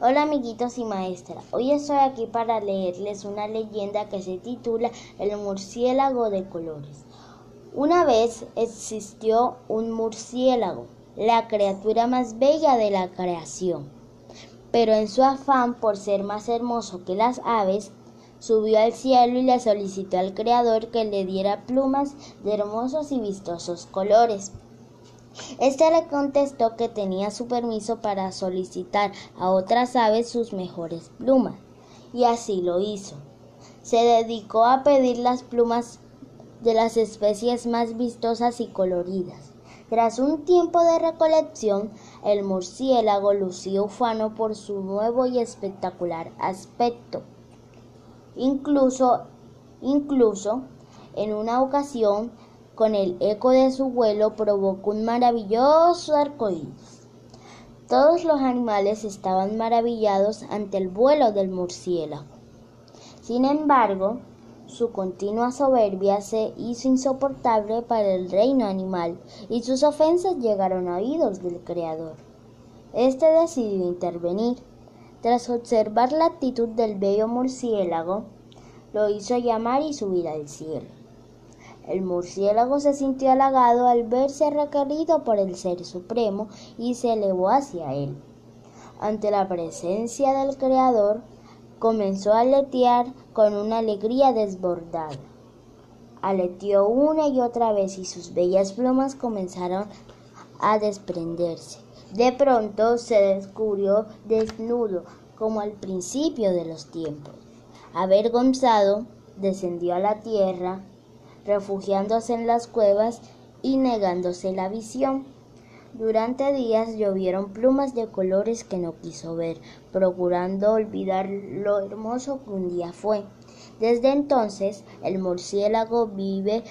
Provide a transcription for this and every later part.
Hola amiguitos y maestra, hoy estoy aquí para leerles una leyenda que se titula El murciélago de colores. Una vez existió un murciélago, la criatura más bella de la creación. Pero en su afán por ser más hermoso que las aves, subió al cielo y le solicitó al Creador que le diera plumas de hermosos y vistosos colores. Este le contestó que tenía su permiso para solicitar a otras aves sus mejores plumas, y así lo hizo. Se dedicó a pedir las plumas de las especies más vistosas y coloridas. Tras un tiempo de recolección, el murciélago lució ufano por su nuevo y espectacular aspecto. Incluso, incluso, en una ocasión con el eco de su vuelo provocó un maravilloso arcoíris. Todos los animales estaban maravillados ante el vuelo del murciélago. Sin embargo, su continua soberbia se hizo insoportable para el reino animal y sus ofensas llegaron a oídos del Creador. Este decidió intervenir. Tras observar la actitud del bello murciélago, lo hizo llamar y subir al cielo. El murciélago se sintió halagado al verse requerido por el Ser Supremo y se elevó hacia él. Ante la presencia del Creador, comenzó a aletear con una alegría desbordada. Aleteó una y otra vez y sus bellas plumas comenzaron a desprenderse. De pronto se descubrió desnudo como al principio de los tiempos. Avergonzado, descendió a la tierra refugiándose en las cuevas y negándose la visión. Durante días llovieron plumas de colores que no quiso ver, procurando olvidar lo hermoso que un día fue. Desde entonces el murciélago vive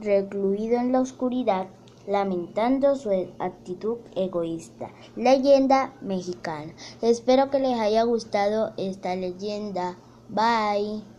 recluido en la oscuridad, lamentando su actitud egoísta. Leyenda mexicana. Espero que les haya gustado esta leyenda. Bye.